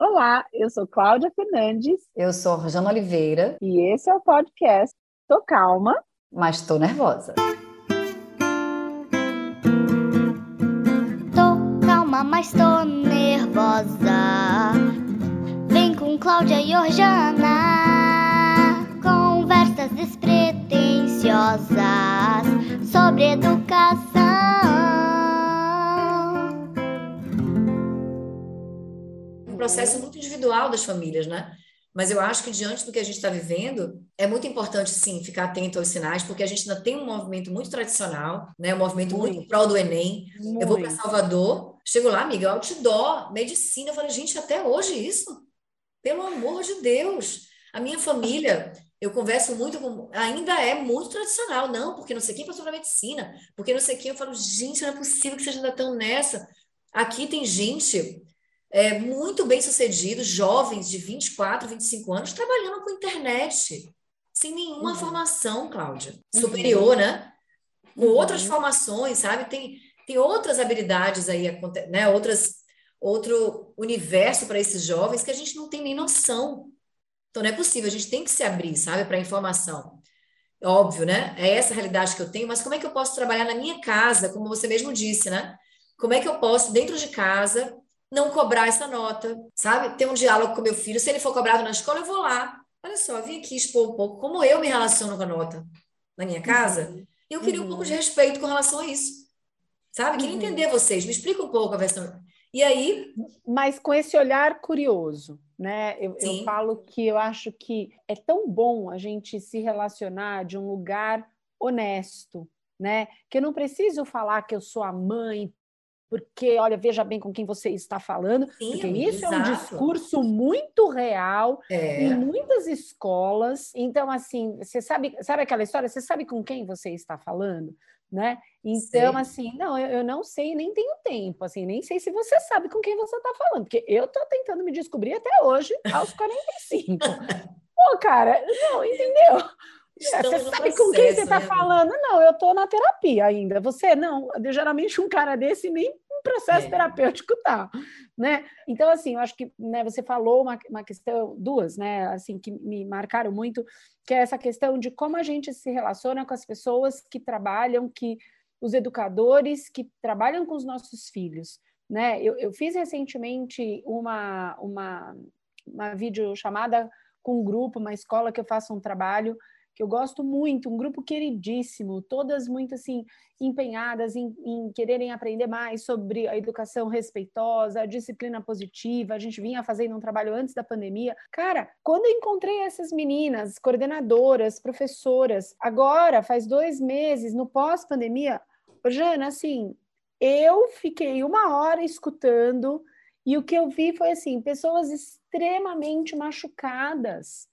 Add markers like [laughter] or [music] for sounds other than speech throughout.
Olá, eu sou Cláudia Fernandes. Eu sou Rosana Oliveira. E esse é o podcast Tô Calma, mas tô nervosa. Tô calma, mas tô nervosa. Vem com Cláudia e Orjana. Conversas despretensiosas sobre educação. Processo muito individual das famílias, né? Mas eu acho que diante do que a gente está vivendo, é muito importante, sim, ficar atento aos sinais, porque a gente ainda tem um movimento muito tradicional, né? Um movimento muito, muito pró do Enem. Muito. Eu vou para Salvador, chego lá, amiga, outdoor, medicina. Eu falei, gente, até hoje isso? Pelo amor de Deus! A minha família, eu converso muito com. Ainda é muito tradicional, não, porque não sei quem passou para medicina, porque não sei quem. Eu falo, gente, não é possível que vocês ainda estão nessa. Aqui tem gente é, muito bem sucedidos, jovens de 24, 25 anos, trabalhando com internet, sem nenhuma uhum. formação, Cláudia, uhum. superior, uhum. né? Com uhum. outras formações, sabe? Tem, tem outras habilidades aí, né? Outras, outro universo para esses jovens que a gente não tem nem noção. Então, não é possível, a gente tem que se abrir, sabe, para a informação. Óbvio, né? É essa a realidade que eu tenho, mas como é que eu posso trabalhar na minha casa, como você mesmo disse, né? Como é que eu posso, dentro de casa, não cobrar essa nota, sabe? Ter um diálogo com meu filho. Se ele for cobrado na escola, eu vou lá. Olha só, vim aqui expor um pouco como eu me relaciono com a nota na minha casa. Uhum. E eu queria uhum. um pouco de respeito com relação a isso. Sabe? Queria uhum. entender vocês. Me explica um pouco a versão. E aí. Mas com esse olhar curioso, né? Eu, eu falo que eu acho que é tão bom a gente se relacionar de um lugar honesto, né? Que eu não preciso falar que eu sou a mãe porque, olha, veja bem com quem você está falando, Sim, porque isso exato. é um discurso muito real é. em muitas escolas. Então, assim, você sabe, sabe aquela história? Você sabe com quem você está falando? Né? Então, sei. assim, não, eu, eu, não sei, nem tenho tempo, assim, nem sei se você sabe com quem você está falando, porque eu estou tentando me descobrir até hoje, aos [laughs] 45. Pô, cara, não, entendeu? Estamos você sabe processo, com quem você está né? falando? Não, eu estou na terapia ainda. Você não. Geralmente um cara desse nem processo é. terapêutico tá, né? Então, assim, eu acho que né, você falou uma, uma questão, duas, né, assim, que me marcaram muito, que é essa questão de como a gente se relaciona com as pessoas que trabalham, que os educadores que trabalham com os nossos filhos, né? Eu, eu fiz recentemente uma, uma, uma videochamada com um grupo, uma escola que eu faço um trabalho que eu gosto muito, um grupo queridíssimo, todas muito assim empenhadas em, em, quererem aprender mais sobre a educação respeitosa, a disciplina positiva. A gente vinha fazendo um trabalho antes da pandemia. Cara, quando eu encontrei essas meninas, coordenadoras, professoras, agora faz dois meses no pós-pandemia, Jana, assim, eu fiquei uma hora escutando e o que eu vi foi assim, pessoas extremamente machucadas,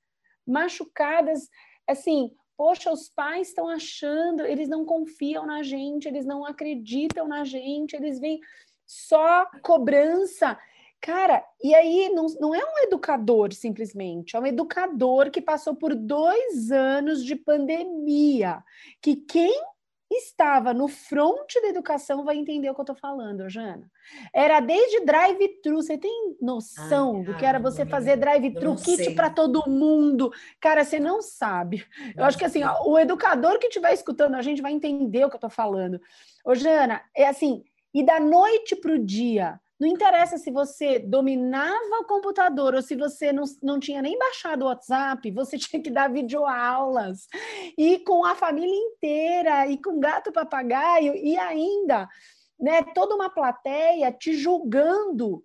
machucadas assim, poxa, os pais estão achando, eles não confiam na gente, eles não acreditam na gente, eles vêm só cobrança. Cara, e aí não, não é um educador simplesmente, é um educador que passou por dois anos de pandemia, que quem estava no front da educação vai entender o que eu estou falando, Jana. Era desde drive-thru. Você tem noção Ai, do que era você fazer drive-thru, kit para todo mundo? Cara, você não sabe. Eu acho que assim, ó, o educador que estiver escutando a gente vai entender o que eu estou falando. Ô, Jana, é assim, e da noite para o dia, não interessa se você dominava o computador ou se você não, não tinha nem baixado o WhatsApp, você [laughs] tinha que dar videoaulas e com a família inteira e com gato papagaio e ainda né, toda uma plateia te julgando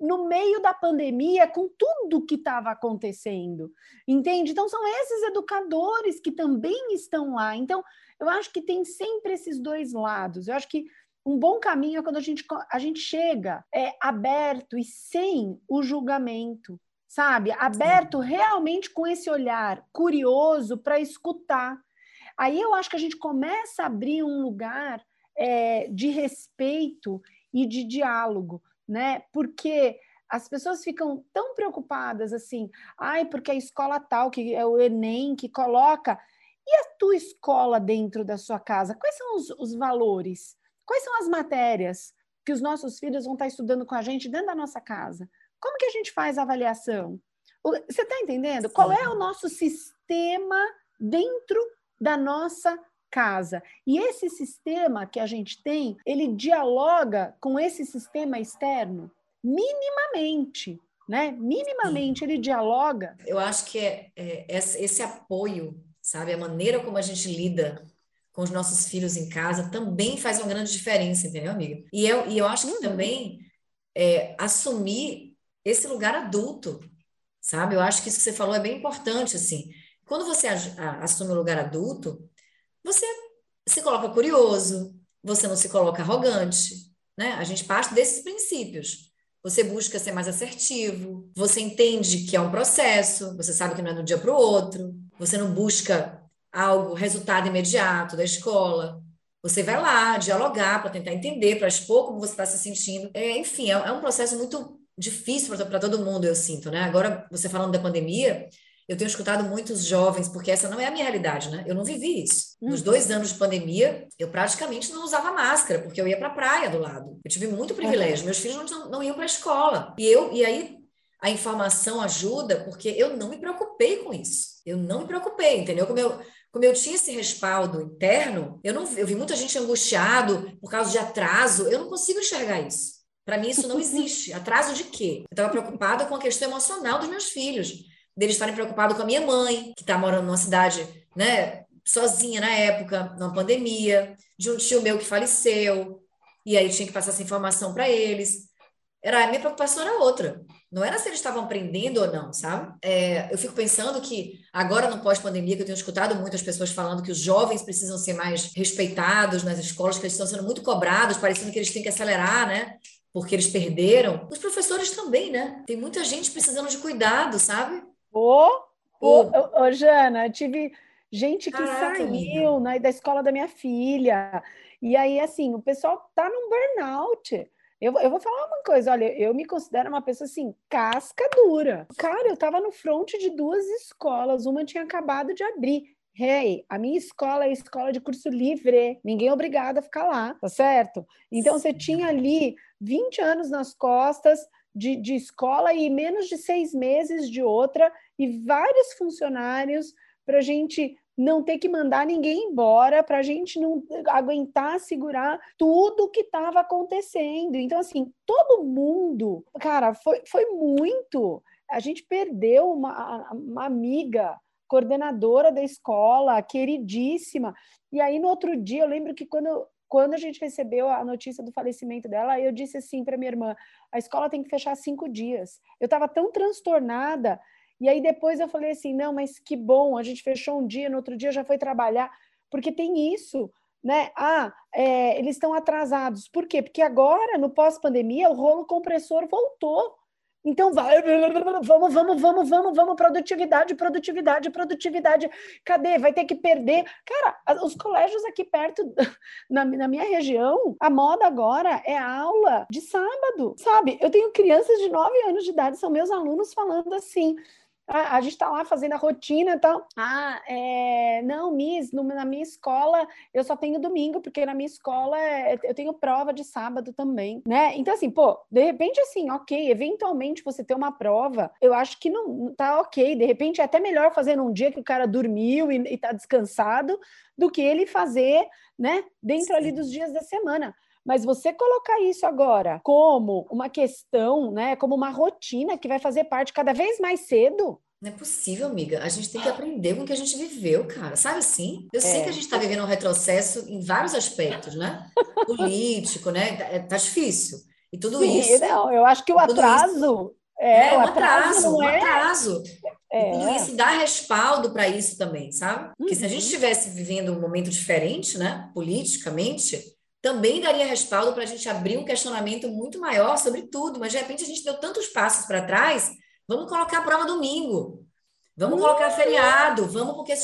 no meio da pandemia com tudo que estava acontecendo, entende? Então são esses educadores que também estão lá. Então eu acho que tem sempre esses dois lados. Eu acho que um bom caminho é quando a gente, a gente chega é, aberto e sem o julgamento, sabe? Aberto realmente com esse olhar curioso para escutar. Aí eu acho que a gente começa a abrir um lugar é, de respeito e de diálogo, né? Porque as pessoas ficam tão preocupadas assim, ai, porque a escola tal, que é o Enem, que coloca. E a tua escola dentro da sua casa? Quais são os, os valores? Quais são as matérias que os nossos filhos vão estar estudando com a gente dentro da nossa casa? Como que a gente faz a avaliação? Você está entendendo? Qual é o nosso sistema dentro da nossa casa? E esse sistema que a gente tem, ele dialoga com esse sistema externo minimamente, né? Minimamente ele dialoga. Eu acho que é, é esse apoio, sabe, a maneira como a gente lida com os nossos filhos em casa também faz uma grande diferença, entendeu, amiga? E eu, e eu acho que uhum. também é, assumir esse lugar adulto, sabe? Eu acho que isso que você falou é bem importante, assim. Quando você assume o lugar adulto, você se coloca curioso, você não se coloca arrogante, né? A gente parte desses princípios. Você busca ser mais assertivo, você entende que é um processo, você sabe que não é de um dia para o outro, você não busca algo, resultado imediato da escola. Você vai lá dialogar para tentar entender, para expor como você está se sentindo. É, enfim, é, é, um processo muito difícil para todo mundo, eu sinto, né? Agora, você falando da pandemia, eu tenho escutado muitos jovens, porque essa não é a minha realidade, né? Eu não vivi isso. Nos uhum. dois anos de pandemia, eu praticamente não usava máscara, porque eu ia para a praia do lado. Eu tive muito privilégio. Meus filhos não, não iam para a escola. E eu, e aí a informação ajuda, porque eu não me preocupei com isso. Eu não me preocupei, entendeu? Como eu, como eu tinha esse respaldo interno, eu não eu vi muita gente angustiado por causa de atraso, eu não consigo enxergar isso. Para mim isso não [laughs] existe. Atraso de quê? Eu estava preocupada com a questão emocional dos meus filhos, deles estarem preocupados com a minha mãe, que está morando numa cidade, né, sozinha na época, numa pandemia, de um tio meu que faleceu, e aí tinha que passar essa informação para eles. Era a minha preocupação era outra. Não era se eles estavam aprendendo ou não, sabe? É, eu fico pensando que agora no pós-pandemia, que eu tenho escutado muitas pessoas falando que os jovens precisam ser mais respeitados nas escolas, que eles estão sendo muito cobrados, parecendo que eles têm que acelerar, né? Porque eles perderam. Os professores também, né? Tem muita gente precisando de cuidado, sabe? Ô, ô, ô, ô Jana, tive gente que Caraca, saiu né, da escola da minha filha. E aí, assim, o pessoal tá num burnout. Eu, eu vou falar uma coisa, olha, eu me considero uma pessoa assim, casca dura. Cara, eu tava no front de duas escolas, uma tinha acabado de abrir. Hey, a minha escola é escola de curso livre, ninguém é obrigado a ficar lá, tá certo? Então você tinha ali 20 anos nas costas de, de escola e menos de seis meses de outra, e vários funcionários para a gente não ter que mandar ninguém embora, para a gente não aguentar segurar tudo que estava acontecendo. Então, assim, todo mundo, cara, foi, foi muito. A gente perdeu uma, uma amiga coordenadora da escola, queridíssima. E aí, no outro dia, eu lembro que quando, quando a gente recebeu a notícia do falecimento dela, eu disse assim para minha irmã: a escola tem que fechar cinco dias. Eu estava tão transtornada e aí depois eu falei assim, não, mas que bom, a gente fechou um dia, no outro dia já foi trabalhar, porque tem isso, né? Ah, é, eles estão atrasados. Por quê? Porque agora, no pós-pandemia, o rolo compressor voltou. Então vai, vamos, vamos, vamos, vamos, vamos, produtividade, produtividade, produtividade. Cadê? Vai ter que perder. Cara, os colégios aqui perto, [laughs] na, na minha região, a moda agora é aula de sábado, sabe? Eu tenho crianças de 9 anos de idade, são meus alunos falando assim. Ah, a gente está lá fazendo a rotina e tal. Ah, é... não, Miss, no, na minha escola eu só tenho domingo, porque na minha escola é, eu tenho prova de sábado também, né? Então, assim, pô, de repente, assim, ok, eventualmente você ter uma prova, eu acho que não tá ok. De repente é até melhor fazer num dia que o cara dormiu e, e tá descansado do que ele fazer, né, dentro Sim. ali dos dias da semana. Mas você colocar isso agora como uma questão, né, como uma rotina que vai fazer parte cada vez mais cedo, não é possível, amiga. A gente tem que aprender com o que a gente viveu, cara. Sabe assim? Eu é. sei que a gente está vivendo um retrocesso em vários aspectos, né? Político, né? É, tá difícil. E tudo Sim, isso. Não, eu acho que o atraso. É, é, um atraso, um é... atraso. É. E tudo isso dá respaldo para isso também, sabe? Porque se a gente estivesse uhum. vivendo um momento diferente, né? Politicamente, também daria respaldo para a gente abrir um questionamento muito maior sobre tudo, mas de repente a gente deu tantos passos para trás, vamos colocar a prova domingo, vamos colocar feriado, vamos porque,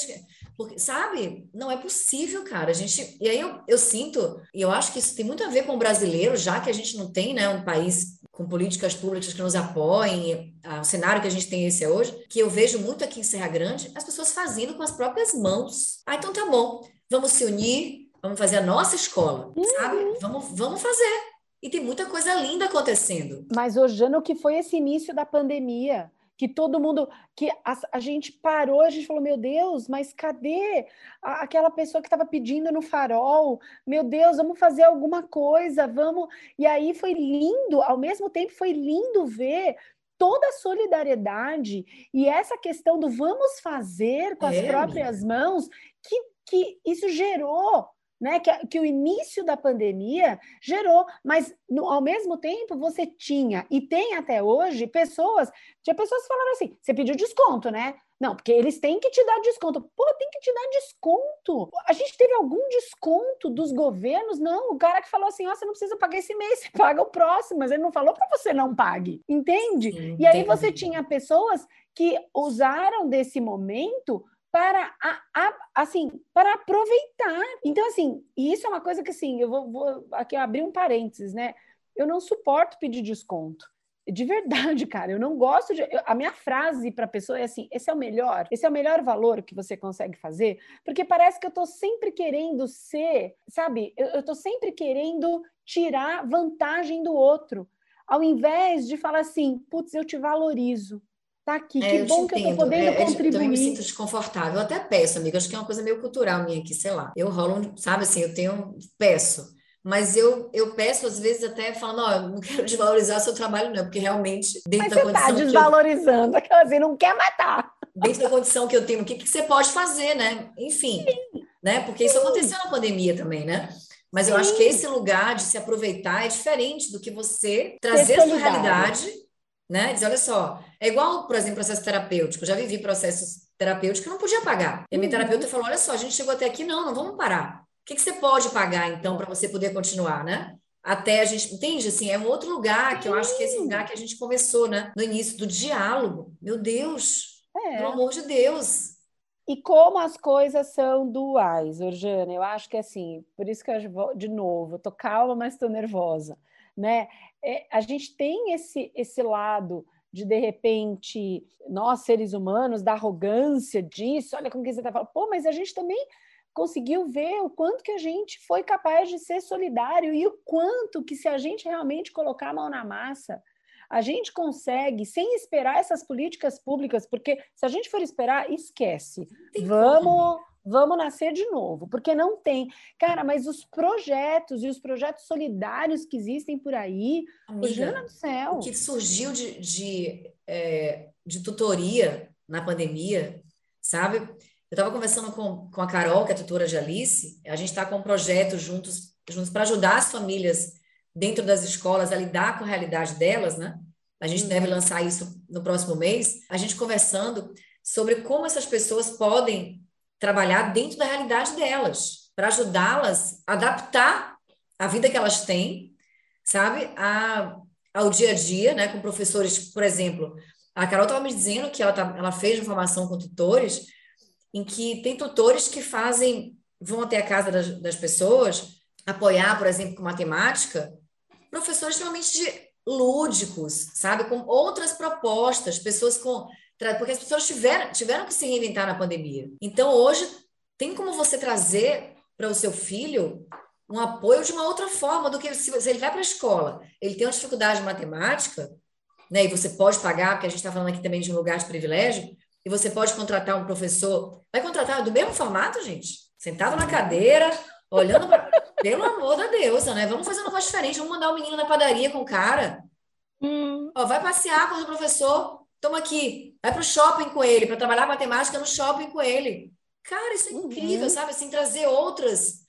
porque, sabe, não é possível, cara, a gente, e aí eu, eu sinto, e eu acho que isso tem muito a ver com o brasileiro, já que a gente não tem, né, um país com políticas públicas que nos apoiem, o cenário que a gente tem esse hoje, que eu vejo muito aqui em Serra Grande, as pessoas fazendo com as próprias mãos. Ah, então tá bom, vamos se unir, Vamos fazer a nossa escola, uhum. sabe? Vamos, vamos fazer. E tem muita coisa linda acontecendo. Mas, Ojano, o que foi esse início da pandemia? que todo mundo, que a, a, gente parou, a gente falou, meu Deus, mas cadê a, aquela pessoa que estava pedindo no farol? Meu Deus, vamos fazer alguma coisa, vamos. E aí foi lindo, ao mesmo tempo foi lindo ver toda a solidariedade e essa questão do vamos fazer com as é. próprias mãos, que, que isso gerou né, que, que, o início da pandemia gerou, mas no, ao mesmo tempo você tinha e tem até hoje pessoas, tinha pessoas que falaram assim: você pediu desconto, né? Não, porque eles têm que te dar desconto. Pô, tem que te dar desconto. A gente teve algum desconto dos governos? Não, o cara que falou assim: ó, oh, você não precisa pagar esse mês, você [laughs] paga o próximo, mas ele não falou para você não pague, entende? Sim, e aí você tinha pessoas que usaram desse momento para a, a, assim para aproveitar. Então assim, isso é uma coisa que assim, eu vou, vou aqui abrir um parênteses, né? Eu não suporto pedir desconto. De verdade, [laughs] cara, eu não gosto de. A minha frase para a pessoa é assim: esse é o melhor, esse é o melhor valor que você consegue fazer, porque parece que eu estou sempre querendo ser, sabe? Eu estou sempre querendo tirar vantagem do outro, ao invés de falar assim: putz, eu te valorizo, tá aqui. É, que bom que eu tô podendo é, contribuir. Eu também me sinto desconfortável. Eu até peço, amiga, acho que é uma coisa meio cultural minha aqui, sei lá. Eu rolo, sabe assim, eu tenho, peço. Mas eu, eu peço, às vezes, até falando, ó, oh, não quero [laughs] desvalorizar seu trabalho, não, porque realmente, dentro Mas da você tá condição. Desvalorizando, eu, [laughs] aquela assim, não quer matar. Dentro da condição que eu tenho, o que, que você pode fazer, né? Enfim. Sim. Né? Porque isso aconteceu na pandemia também, né? Mas Sim. eu acho que esse lugar de se aproveitar é diferente do que você trazer a sua realidade né? Diz, olha só, é igual, por exemplo, processo terapêutico. Eu já vivi processos terapêuticos que eu não podia pagar. E a minha uhum. terapeuta falou: olha só, a gente chegou até aqui, não, não vamos parar. O que, que você pode pagar, então, para você poder continuar, né? Até a gente, entende? Assim, é um outro lugar que eu acho que é esse lugar que a gente conversou, né? No início do diálogo. Meu Deus, é. pelo amor de Deus. E como as coisas são duais, Orjana, eu acho que assim, por isso que eu, de novo, tô calma, mas estou nervosa, né? É, a gente tem esse, esse lado de de repente, nós seres humanos, da arrogância disso, olha como que você está falando, pô, mas a gente também conseguiu ver o quanto que a gente foi capaz de ser solidário e o quanto que se a gente realmente colocar a mão na massa, a gente consegue, sem esperar essas políticas públicas, porque se a gente for esperar, esquece. Vamos Vamos nascer de novo, porque não tem. Cara, mas os projetos e os projetos solidários que existem por aí, Amiga, do céu. O que surgiu de, de, é, de tutoria na pandemia, sabe? Eu estava conversando com, com a Carol, que é tutora de Alice, a gente está com um projeto juntos, juntos para ajudar as famílias dentro das escolas a lidar com a realidade delas, né? A gente deve uhum. lançar isso no próximo mês. A gente conversando sobre como essas pessoas podem trabalhar dentro da realidade delas, para ajudá-las a adaptar a vida que elas têm, sabe, a, ao dia a dia, né, com professores, por exemplo. A Carol estava me dizendo que ela, tá, ela fez uma formação com tutores, em que tem tutores que fazem, vão até a casa das, das pessoas, apoiar, por exemplo, com matemática, professores extremamente lúdicos, sabe, com outras propostas, pessoas com porque as pessoas tiveram, tiveram que se reinventar na pandemia. Então, hoje, tem como você trazer para o seu filho um apoio de uma outra forma do que se, se ele vai para a escola, ele tem uma dificuldade de matemática, né, e você pode pagar, porque a gente está falando aqui também de um lugar de privilégio, e você pode contratar um professor, vai contratar do mesmo formato, gente? Sentado na cadeira, olhando para... [laughs] Pelo amor da deusa, né? Vamos fazer uma coisa diferente, vamos mandar o um menino na padaria com o cara. Hum. Ó, vai passear com o professor, Toma aqui, vai para o shopping com ele, para trabalhar matemática no shopping com ele. Cara, isso é uhum. incrível, sabe? Assim, trazer outras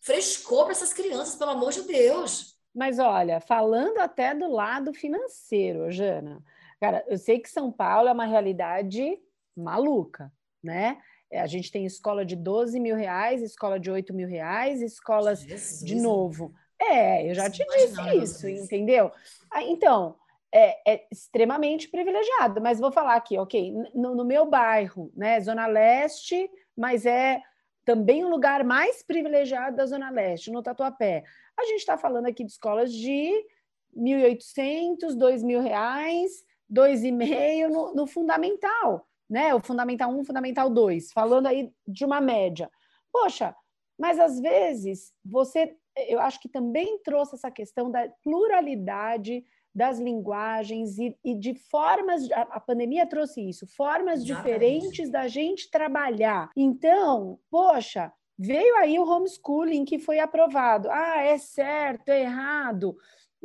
frescor para essas crianças, pelo amor de Deus. Mas olha, falando até do lado financeiro, Jana, cara, eu sei que São Paulo é uma realidade maluca, né? É, a gente tem escola de 12 mil reais, escola de 8 mil reais, escolas Jesus. de novo. É, eu já te disse isso, entendeu? Ah, então, é, é, extremamente privilegiado. Mas vou falar aqui, ok, no, no, meu bairro, né, Zona Leste, mas é também um lugar mais privilegiado da Zona Leste, no Tatuapé. A gente está falando aqui de escolas de 1.800, 2.000 reais, 2,5 no, no fundamental, né? O fundamental 1, fundamental 2, falando aí de uma média. Poxa, mas às vezes você eu acho que também trouxe essa questão da pluralidade das linguagens e, e de formas. A, a, pandemia trouxe isso, formas diferentes da gente trabalhar. Então, poxa, veio aí o homeschooling que foi aprovado. Ah, é certo, é errado.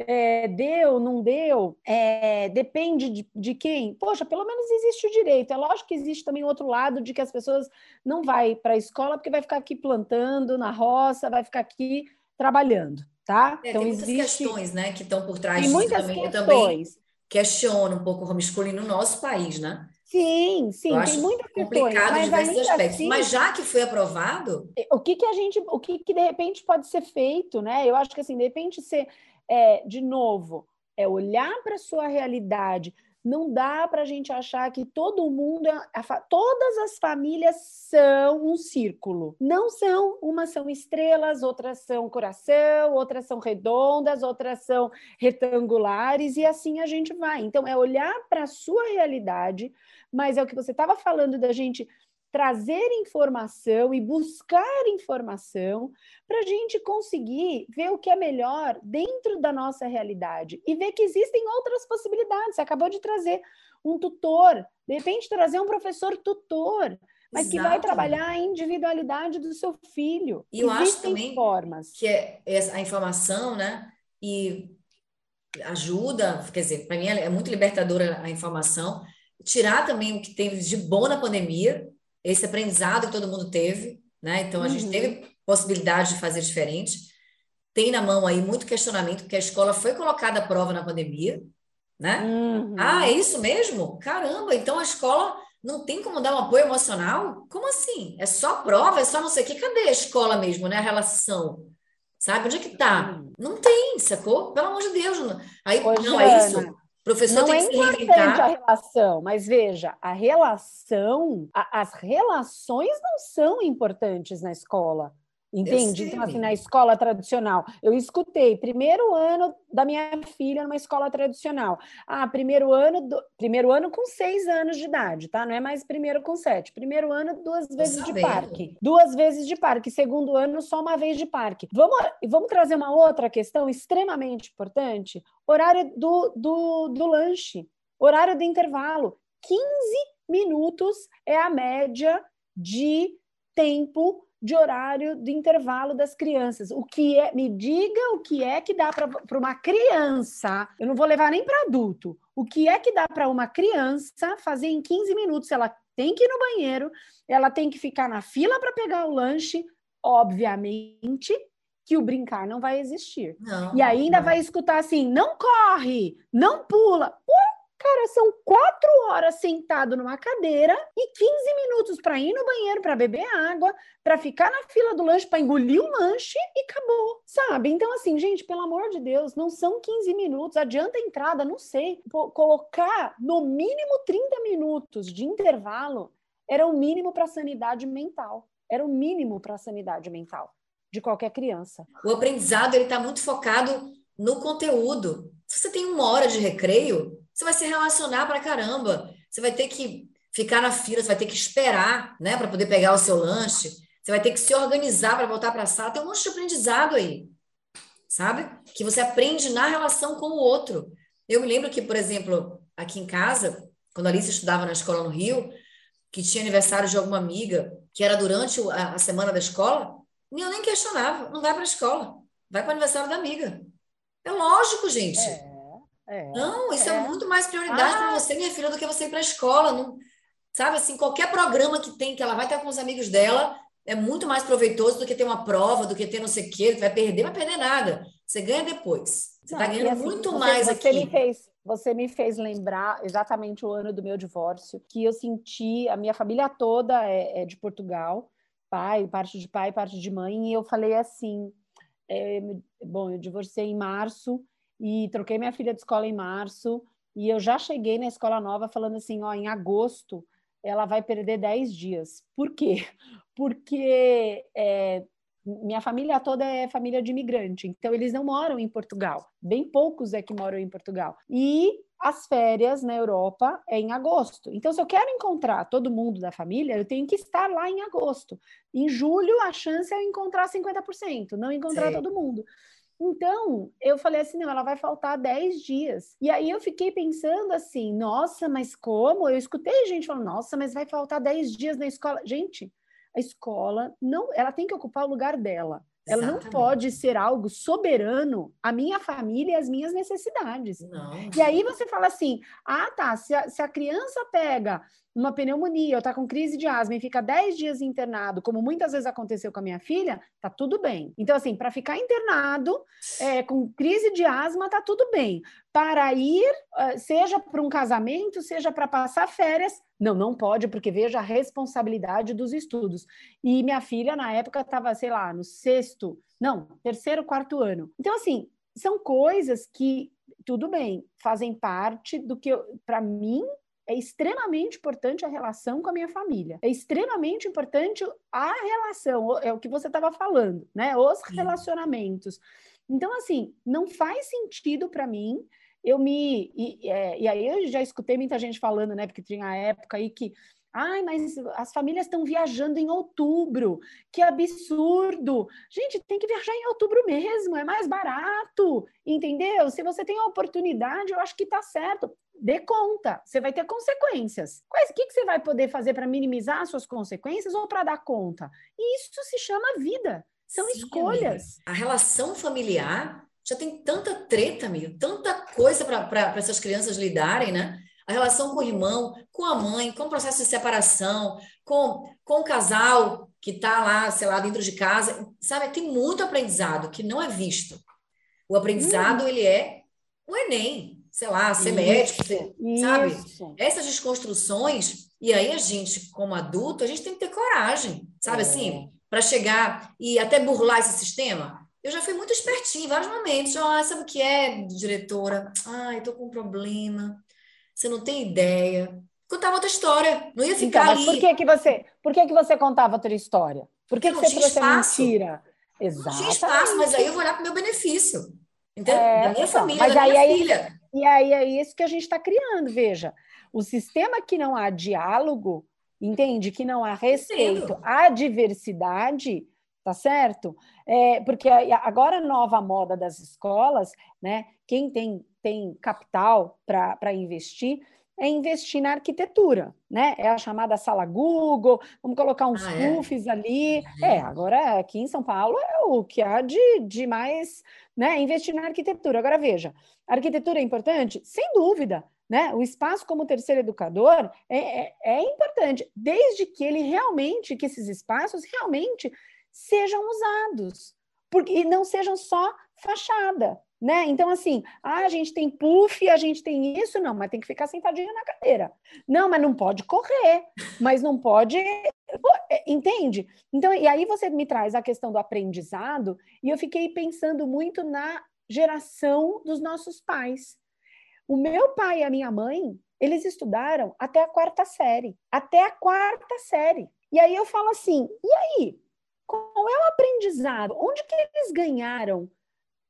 É, deu, não deu, é, depende de, de, quem. Poxa, pelo menos existe o direito. É lógico que existe também outro lado de que as pessoas não vai para a escola porque vai ficar aqui plantando na roça, vai ficar aqui trabalhando tá? É, então, tem muitas existe... questões, né, que estão por trás tem muitas também. Questões. Eu também questiono um pouco o homeschooling no nosso país, né? Sim, sim, Eu tem muitas complicado questões. diversos aspectos. Assim, mas já que foi aprovado, o que que a gente, o que que de repente pode ser feito, né? Eu acho que assim, de repente ser, é, de novo, é olhar para a sua realidade, não dá para a gente achar que todo mundo, é, todas as famílias são um círculo. Não são, umas são estrelas, outras são coração, outras são redondas, outras são retangulares, e assim a gente vai. Então, é olhar para a sua realidade, mas é o que você estava falando da gente trazer informação e buscar informação para a gente conseguir ver o que é melhor dentro da nossa realidade e ver que existem outras possibilidades. Você acabou de trazer um tutor, de repente trazer um professor tutor, mas Exato. que vai trabalhar a individualidade do seu filho. E eu acho também formas. que é a informação, né? E ajuda, quer dizer, para mim é muito libertadora a informação, tirar também o que teve de bom na pandemia, esse aprendizado que todo mundo teve, né? Então a uhum. gente teve possibilidade de fazer diferente. Tem na mão aí muito questionamento, porque a escola foi colocada à prova na pandemia, né? Uhum. Ah, é isso mesmo? Caramba, então a escola não tem como dar um apoio emocional? Como assim? É só prova, é só não sei o que. Cadê a escola mesmo, né? A relação. Sabe? Onde é que tá? Não tem, sacou? Pelo amor de Deus. Aí, Ô, não, é isso professor não tem é que se reinventar. a relação, mas veja, a relação, a, as relações não são importantes na escola. Entende? Então, assim, na escola tradicional, eu escutei primeiro ano da minha filha numa escola tradicional. Ah, primeiro ano, do, primeiro ano com seis anos de idade, tá? Não é mais primeiro com sete. Primeiro ano, duas vezes de parque. Duas vezes de parque. Segundo ano, só uma vez de parque. Vamos, vamos trazer uma outra questão extremamente importante: horário do, do, do lanche, horário do intervalo. 15 minutos é a média de tempo de horário de intervalo das crianças. O que é, me diga o que é que dá para uma criança, eu não vou levar nem para adulto, o que é que dá para uma criança fazer em 15 minutos? Ela tem que ir no banheiro, ela tem que ficar na fila para pegar o lanche, obviamente que o brincar não vai existir. Não, e ainda não. vai escutar assim: não corre, não pula. Cara, são quatro horas sentado numa cadeira e 15 minutos para ir no banheiro, para beber água, para ficar na fila do lanche, para engolir o lanche e acabou, sabe? Então, assim, gente, pelo amor de Deus, não são 15 minutos, adianta a entrada, não sei. Colocar no mínimo 30 minutos de intervalo era o mínimo para a sanidade mental. Era o mínimo para a sanidade mental de qualquer criança. O aprendizado ele está muito focado no conteúdo. Se você tem uma hora de recreio, você vai se relacionar para caramba. Você vai ter que ficar na fila, você vai ter que esperar, né, para poder pegar o seu lanche. Você vai ter que se organizar para voltar para a sala. Tem um monte de aprendizado aí, sabe? Que você aprende na relação com o outro. Eu me lembro que, por exemplo, aqui em casa, quando a Alice estudava na escola no Rio, que tinha aniversário de alguma amiga, que era durante a, semana da escola, eu nem questionava, não vai para a escola, vai para o aniversário da amiga. É lógico, gente. É. É, não, isso é, é muito mais prioridade ah. para você, minha filha, do que você ir para a escola. Não, sabe assim, qualquer programa que tem, que ela vai estar com os amigos dela, é muito mais proveitoso do que ter uma prova, do que ter não sei o quê. Vai perder, vai perder nada. Você ganha depois. Você está ganhando assim, muito você, mais você aqui. Me fez, você me fez lembrar exatamente o ano do meu divórcio, que eu senti, a minha família toda é, é de Portugal, pai, parte de pai, parte de mãe, e eu falei assim, é, bom, eu divorciei em março, e troquei minha filha de escola em março e eu já cheguei na escola nova falando assim, ó, em agosto ela vai perder 10 dias. Por quê? [laughs] Porque é, minha família toda é família de imigrante, então eles não moram em Portugal. Bem poucos é que moram em Portugal. E as férias na Europa é em agosto. Então, se eu quero encontrar todo mundo da família, eu tenho que estar lá em agosto. Em julho, a chance é eu encontrar 50%, não encontrar Sim. todo mundo. Então, eu falei assim: não, ela vai faltar 10 dias. E aí eu fiquei pensando assim: nossa, mas como? Eu escutei gente falando: nossa, mas vai faltar 10 dias na escola. Gente, a escola não, ela tem que ocupar o lugar dela. Ela Exatamente. não pode ser algo soberano à minha família e às minhas necessidades. Não. E aí você fala assim: ah, tá, se a, se a criança pega uma pneumonia ou tá com crise de asma e fica 10 dias internado, como muitas vezes aconteceu com a minha filha, tá tudo bem. Então, assim, para ficar internado é, com crise de asma, tá tudo bem. Para ir, eh, seja para um casamento, seja para passar férias, não, não pode, porque veja a responsabilidade dos estudos. E minha filha, na época, estava, sei lá, no sexto, não, terceiro, quarto ano. Então, assim, são coisas que, tudo bem, fazem parte do que, para mim, é extremamente importante a relação com a minha família. É extremamente importante a relação, é o que você estava falando, né? Os relacionamentos. Então, assim, não faz sentido para mim eu me. E, é, e, aí eu já escutei muita gente falando, né? Porque tinha a época aí que. Ai, mas as famílias estão viajando em outubro, que absurdo! Gente, tem que viajar em outubro mesmo, é mais barato, entendeu? Se você tem a oportunidade, eu acho que tá certo. Dê conta, você vai ter consequências. Quais, que, que você vai poder fazer para minimizar as suas consequências ou para dar conta? E isso se chama vida, são Sim, escolhas. Amiga. A relação familiar já tem tanta treta, amigo, tanta coisa para essas crianças lidarem, né? A relação com o irmão, com a mãe, com o processo de separação, com, com o casal que está lá, sei lá, dentro de casa, sabe? Tem muito aprendizado que não é visto. O aprendizado, hum. ele é o Enem, sei lá, ser isso, médico, ser, sabe? Essas desconstruções, e aí a gente, como adulto, a gente tem que ter coragem, sabe é. assim? Para chegar e até burlar esse sistema eu já fui muito espertinha em vários momentos. Ah, sabe o que é, diretora? Ah, eu tô com um problema. Você não tem ideia. Contava outra história. Não ia ficar então, ali. Por que, que você, por que, que você contava outra história? Por que, que você trouxe espaço. mentira? Exato. Não tinha espaço, mas aí eu vou olhar para o meu benefício. Entendeu? É, da minha então, família, mas da aí, minha aí, filha. E aí é isso que a gente está criando, veja. O sistema que não há diálogo, entende? Que não há respeito à diversidade, tá certo? É, porque agora a nova moda das escolas, né? Quem tem, tem capital para investir é investir na arquitetura, né? É a chamada sala Google, vamos colocar uns ah, é? ali. Uhum. É, agora aqui em São Paulo é o que há de, de mais, né? Investir na arquitetura. Agora veja, arquitetura é importante? Sem dúvida, né? O espaço como terceiro educador é, é, é importante, desde que ele realmente, que esses espaços realmente sejam usados, porque, e não sejam só fachada, né? Então, assim, ah, a gente tem puff, a gente tem isso, não, mas tem que ficar sentadinho na cadeira. Não, mas não pode correr, mas não pode. É, entende? Então, e aí você me traz a questão do aprendizado, e eu fiquei pensando muito na geração dos nossos pais. O meu pai e a minha mãe, eles estudaram até a quarta série. Até a quarta série. E aí eu falo assim: e aí? Qual é o aprendizado? Onde que eles ganharam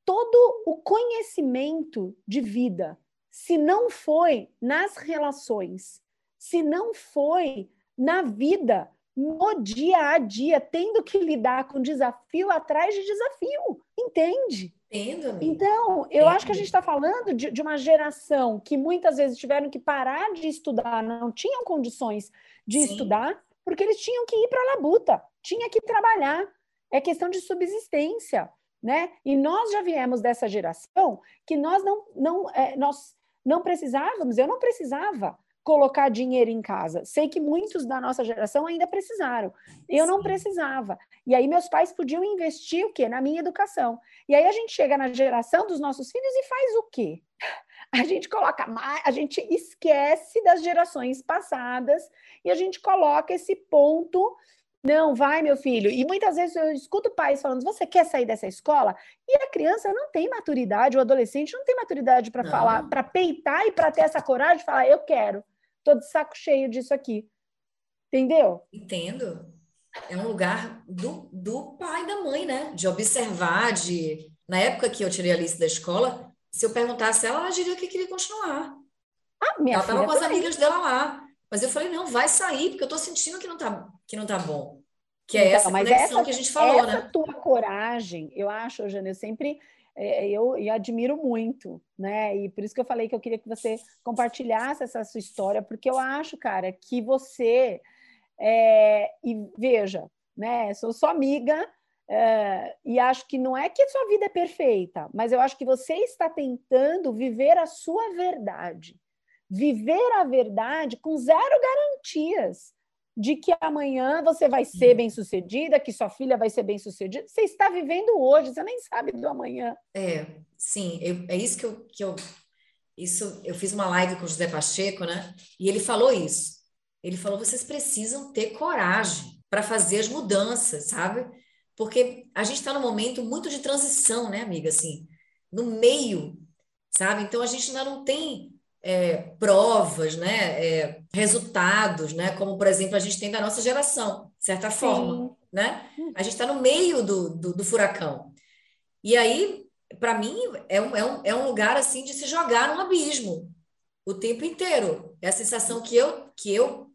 todo o conhecimento de vida? Se não foi nas relações, se não foi na vida, no dia a dia, tendo que lidar com desafio atrás de desafio, entende? Entendo, amiga. Então, eu Entendo. acho que a gente está falando de, de, uma geração que muitas vezes tiveram que parar de estudar, não tinham condições de Sim. estudar, porque eles tinham que ir para a labuta, tinha que trabalhar. É questão de subsistência, né? E nós já viemos dessa geração que nós não, não, é, nós não precisávamos, eu não precisava colocar dinheiro em casa. Sei que muitos da nossa geração ainda precisaram. Eu Sim. não precisava. E aí meus pais podiam investir o quê? Na minha educação. E aí a gente chega na geração dos nossos filhos e faz o quê? [laughs] A gente coloca mais, a gente esquece das gerações passadas e a gente coloca esse ponto não, vai, meu filho. E muitas vezes eu escuto pais falando: você quer sair dessa escola? E a criança não tem maturidade, o adolescente não tem maturidade para falar, para peitar e para ter essa coragem de falar: eu quero, estou de saco cheio disso aqui. Entendeu? Entendo. É um lugar do, do pai e da mãe, né? De observar, de. Na época que eu tirei a lista da escola, se eu perguntasse ela, ela diria que queria continuar. Ah, minha ela estava com as amigas dela lá. Mas eu falei, não, vai sair, porque eu tô sentindo que não tá, que não tá bom. Que é então, essa conexão essa, que a gente falou, essa né? Tua coragem, eu acho, Jana, eu sempre é, eu, eu, admiro muito, né? E por isso que eu falei que eu queria que você compartilhasse essa sua história, porque eu acho, cara, que você é, e veja, né? Sou sua amiga é, e acho que não é que a sua vida é perfeita, mas eu acho que você está tentando viver a sua verdade, viver a verdade com zero garantias de que amanhã você vai ser bem sucedida, que sua filha vai ser bem sucedida. Você está vivendo hoje, você nem sabe do amanhã. É, sim, eu, é isso que eu, que eu. Isso, eu fiz uma live com o José Pacheco, né? E ele falou isso. Ele falou: vocês precisam ter coragem para fazer as mudanças, sabe? Porque a gente está num momento muito de transição, né, amiga? Assim, no meio, sabe? Então a gente ainda não tem é, provas, né, é, resultados, né, como por exemplo a gente tem da nossa geração, de certa forma, né? A gente está no meio do, do, do, furacão. E aí, para mim, é um, é, um, é um lugar assim de se jogar num abismo o tempo inteiro. É a sensação que eu, que eu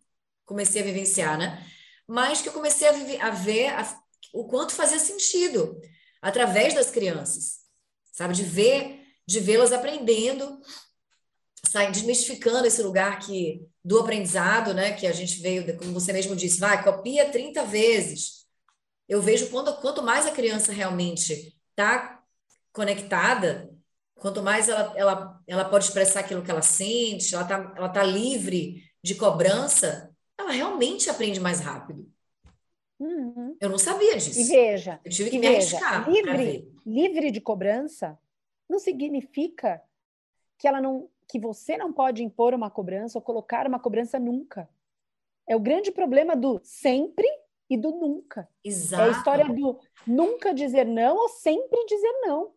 comecei a vivenciar, né? Mas que eu comecei a, a ver a, o quanto fazia sentido através das crianças, sabe? De ver, de vê-las aprendendo sai desmistificando esse lugar que do aprendizado, né, que a gente veio, como você mesmo disse, vai, copia 30 vezes. Eu vejo quando, quanto mais a criança realmente está conectada, quanto mais ela, ela, ela pode expressar aquilo que ela sente, ela está ela tá livre de cobrança, ela realmente aprende mais rápido. Uhum. Eu não sabia disso. E veja, eu tive que me veja, arriscar. Livre, livre de cobrança não significa que ela não que você não pode impor uma cobrança ou colocar uma cobrança nunca. É o grande problema do sempre e do nunca. Exato. É a história do nunca dizer não ou sempre dizer não.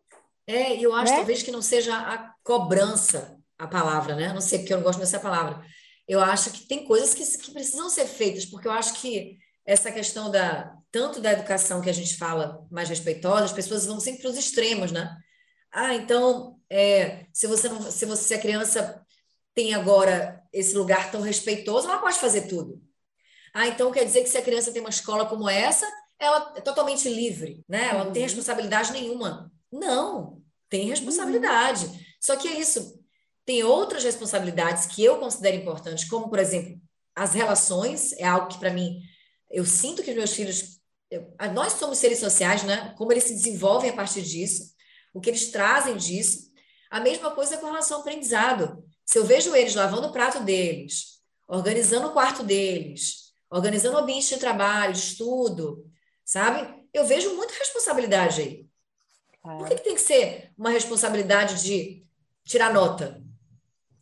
É, e eu acho né? talvez que não seja a cobrança a palavra, né? Não sei porque eu não gosto dessa palavra. Eu acho que tem coisas que, que precisam ser feitas, porque eu acho que essa questão da tanto da educação que a gente fala mais respeitosa, as pessoas vão sempre para os extremos, né? Ah, então, é, se você não, se você se a criança tem agora esse lugar tão respeitoso, ela pode fazer tudo. Ah, então quer dizer que se a criança tem uma escola como essa, ela é totalmente livre, né? Ela não tem uhum. responsabilidade nenhuma. Não, tem responsabilidade. Uhum. Só que é isso. Tem outras responsabilidades que eu considero importantes, como, por exemplo, as relações, é algo que, para mim, eu sinto que os meus filhos. Eu, nós somos seres sociais, né? Como eles se desenvolvem a partir disso o que eles trazem disso. A mesma coisa com relação ao aprendizado. Se eu vejo eles lavando o prato deles, organizando o quarto deles, organizando o ambiente de trabalho, de estudo, sabe? Eu vejo muita responsabilidade aí. Por que, que tem que ser uma responsabilidade de tirar nota?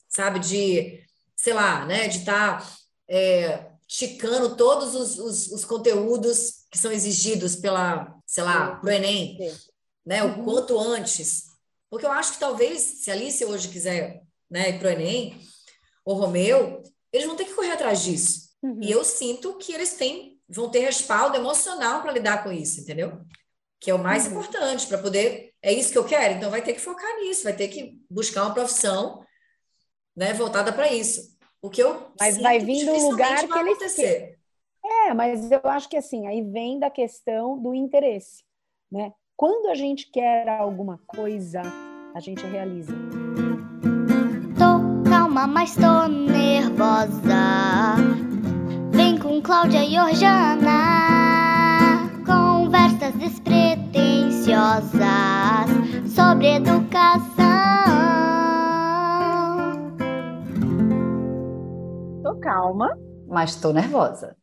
Sabe? De, sei lá, né? De estar tá, é, ticando todos os, os, os, conteúdos que são exigidos pela, sei lá, para o Enem né? O uhum. quanto antes. Porque eu acho que talvez, se a Alice hoje quiser né, ir para o Enem, ou Romeu, eles vão ter que correr atrás disso. Uhum. E eu sinto que eles têm, vão ter respaldo emocional para lidar com isso, entendeu? Que é o mais uhum. importante para poder. É isso que eu quero, então vai ter que focar nisso, vai ter que buscar uma profissão né, voltada para isso. O que eu mas vai vir do lugar que eles acontecer. É, mas eu acho que assim, aí vem da questão do interesse, né? Quando a gente quer alguma coisa, a gente realiza. Tô calma, mas tô nervosa. Vem com Cláudia e Orjana. Conversas despretensiosas sobre educação. Tô calma, mas tô nervosa.